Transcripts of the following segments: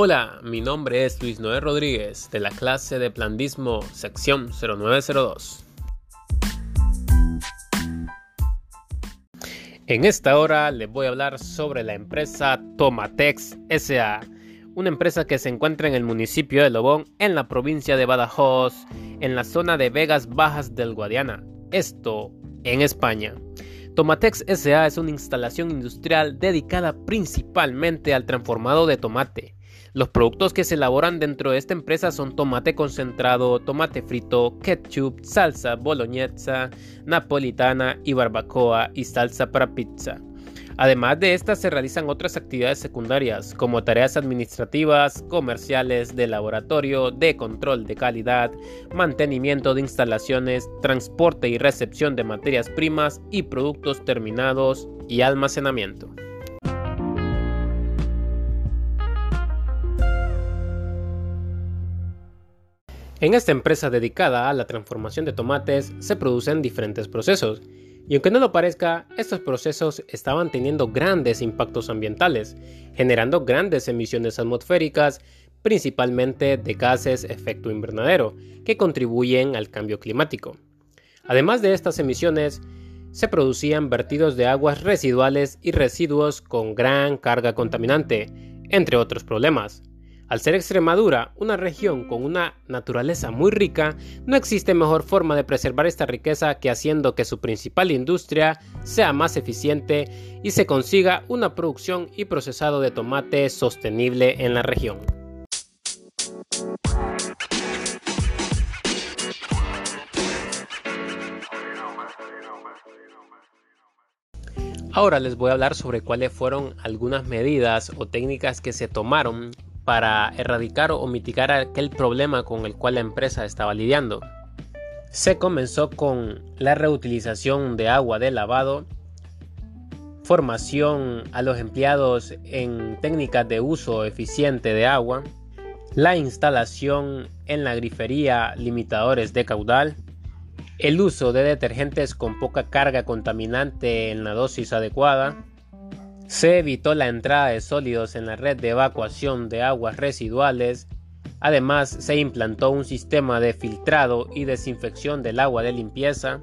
Hola, mi nombre es Luis Noé Rodríguez de la clase de Plandismo, sección 0902. En esta hora les voy a hablar sobre la empresa Tomatex SA, una empresa que se encuentra en el municipio de Lobón, en la provincia de Badajoz, en la zona de Vegas Bajas del Guadiana, esto en España. Tomatex SA es una instalación industrial dedicada principalmente al transformado de tomate. Los productos que se elaboran dentro de esta empresa son tomate concentrado, tomate frito, ketchup, salsa boloñesa, napolitana y barbacoa y salsa para pizza. Además de estas se realizan otras actividades secundarias como tareas administrativas, comerciales, de laboratorio, de control de calidad, mantenimiento de instalaciones, transporte y recepción de materias primas y productos terminados y almacenamiento. En esta empresa dedicada a la transformación de tomates se producen diferentes procesos y aunque no lo parezca, estos procesos estaban teniendo grandes impactos ambientales, generando grandes emisiones atmosféricas, principalmente de gases efecto invernadero, que contribuyen al cambio climático. Además de estas emisiones, se producían vertidos de aguas residuales y residuos con gran carga contaminante, entre otros problemas. Al ser Extremadura una región con una naturaleza muy rica, no existe mejor forma de preservar esta riqueza que haciendo que su principal industria sea más eficiente y se consiga una producción y procesado de tomate sostenible en la región. Ahora les voy a hablar sobre cuáles fueron algunas medidas o técnicas que se tomaron para erradicar o mitigar aquel problema con el cual la empresa estaba lidiando. Se comenzó con la reutilización de agua de lavado, formación a los empleados en técnicas de uso eficiente de agua, la instalación en la grifería limitadores de caudal, el uso de detergentes con poca carga contaminante en la dosis adecuada, se evitó la entrada de sólidos en la red de evacuación de aguas residuales. Además, se implantó un sistema de filtrado y desinfección del agua de limpieza.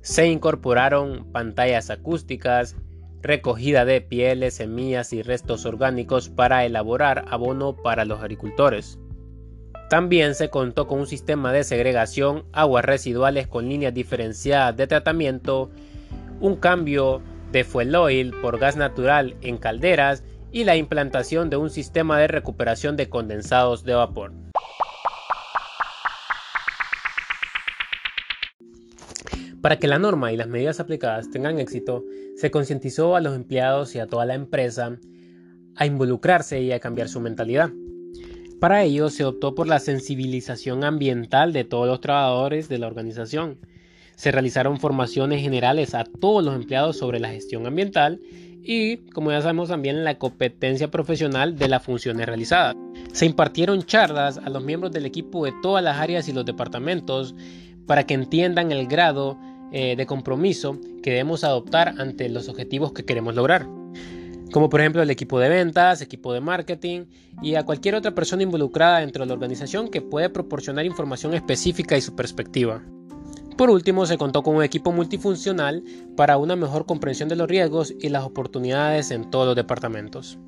Se incorporaron pantallas acústicas, recogida de pieles, semillas y restos orgánicos para elaborar abono para los agricultores. También se contó con un sistema de segregación, aguas residuales con líneas diferenciadas de tratamiento, un cambio de fuel oil por gas natural en calderas y la implantación de un sistema de recuperación de condensados de vapor. Para que la norma y las medidas aplicadas tengan éxito, se concientizó a los empleados y a toda la empresa a involucrarse y a cambiar su mentalidad. Para ello se optó por la sensibilización ambiental de todos los trabajadores de la organización, se realizaron formaciones generales a todos los empleados sobre la gestión ambiental y, como ya sabemos, también la competencia profesional de las funciones realizadas. Se impartieron charlas a los miembros del equipo de todas las áreas y los departamentos para que entiendan el grado eh, de compromiso que debemos adoptar ante los objetivos que queremos lograr como por ejemplo el equipo de ventas, equipo de marketing y a cualquier otra persona involucrada dentro de la organización que puede proporcionar información específica y su perspectiva. Por último, se contó con un equipo multifuncional para una mejor comprensión de los riesgos y las oportunidades en todos los departamentos.